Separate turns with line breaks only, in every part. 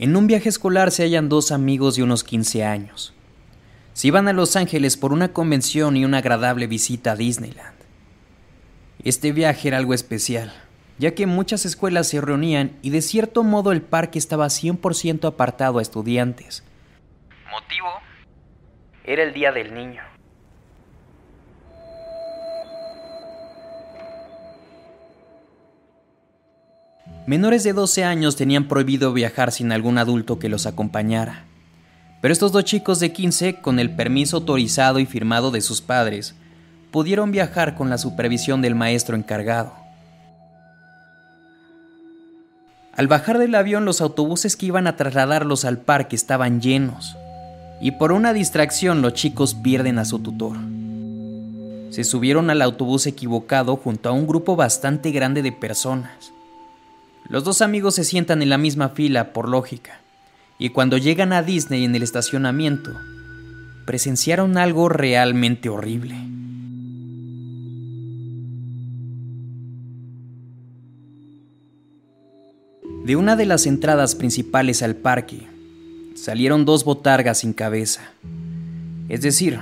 En un viaje escolar se hallan dos amigos de unos 15 años. Se iban a Los Ángeles por una convención y una agradable visita a Disneyland. Este viaje era algo especial, ya que muchas escuelas se reunían y de cierto modo el parque estaba 100% apartado a estudiantes. ¿Motivo? Era el Día del Niño. Menores de 12 años tenían prohibido viajar sin algún adulto que los acompañara. Pero estos dos chicos de 15, con el permiso autorizado y firmado de sus padres, pudieron viajar con la supervisión del maestro encargado. Al bajar del avión los autobuses que iban a trasladarlos al parque estaban llenos, y por una distracción los chicos pierden a su tutor. Se subieron al autobús equivocado junto a un grupo bastante grande de personas. Los dos amigos se sientan en la misma fila por lógica, y cuando llegan a Disney en el estacionamiento, presenciaron algo realmente horrible. De una de las entradas principales al parque, salieron dos botargas sin cabeza. Es decir,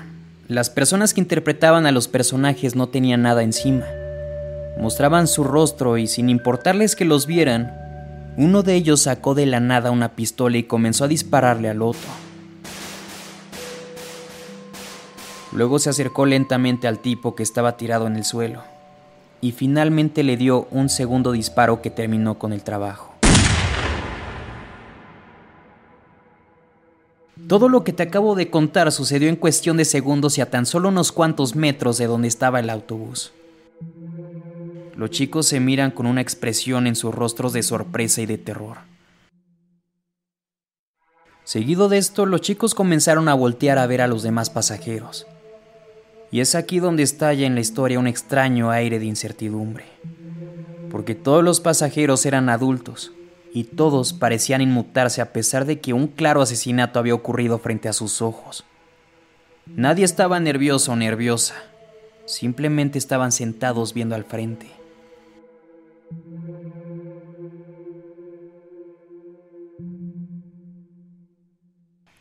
las personas que interpretaban a los personajes no tenían nada encima mostraban su rostro y sin importarles que los vieran, uno de ellos sacó de la nada una pistola y comenzó a dispararle al otro. Luego se acercó lentamente al tipo que estaba tirado en el suelo y finalmente le dio un segundo disparo que terminó con el trabajo. Todo lo que te acabo de contar sucedió en cuestión de segundos y a tan solo unos cuantos metros de donde estaba el autobús. Los chicos se miran con una expresión en sus rostros de sorpresa y de terror. Seguido de esto, los chicos comenzaron a voltear a ver a los demás pasajeros. Y es aquí donde estalla en la historia un extraño aire de incertidumbre. Porque todos los pasajeros eran adultos y todos parecían inmutarse a pesar de que un claro asesinato había ocurrido frente a sus ojos. Nadie estaba nervioso o nerviosa, simplemente estaban sentados viendo al frente.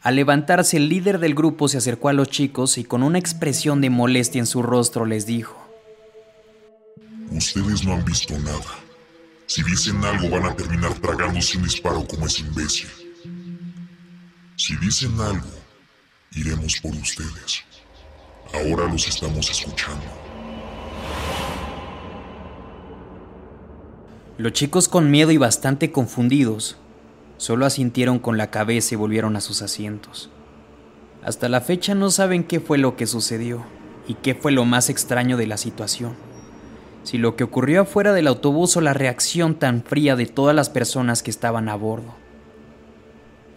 Al levantarse, el líder del grupo se acercó a los chicos y con una expresión de molestia en su rostro les dijo,
Ustedes no han visto nada. Si dicen algo van a terminar tragándose un disparo como ese imbécil. Si dicen algo, iremos por ustedes. Ahora los estamos escuchando.
Los chicos con miedo y bastante confundidos Solo asintieron con la cabeza y volvieron a sus asientos. Hasta la fecha no saben qué fue lo que sucedió y qué fue lo más extraño de la situación. Si lo que ocurrió afuera del autobús o la reacción tan fría de todas las personas que estaban a bordo.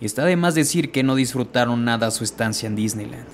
Está de más decir que no disfrutaron nada su estancia en Disneyland.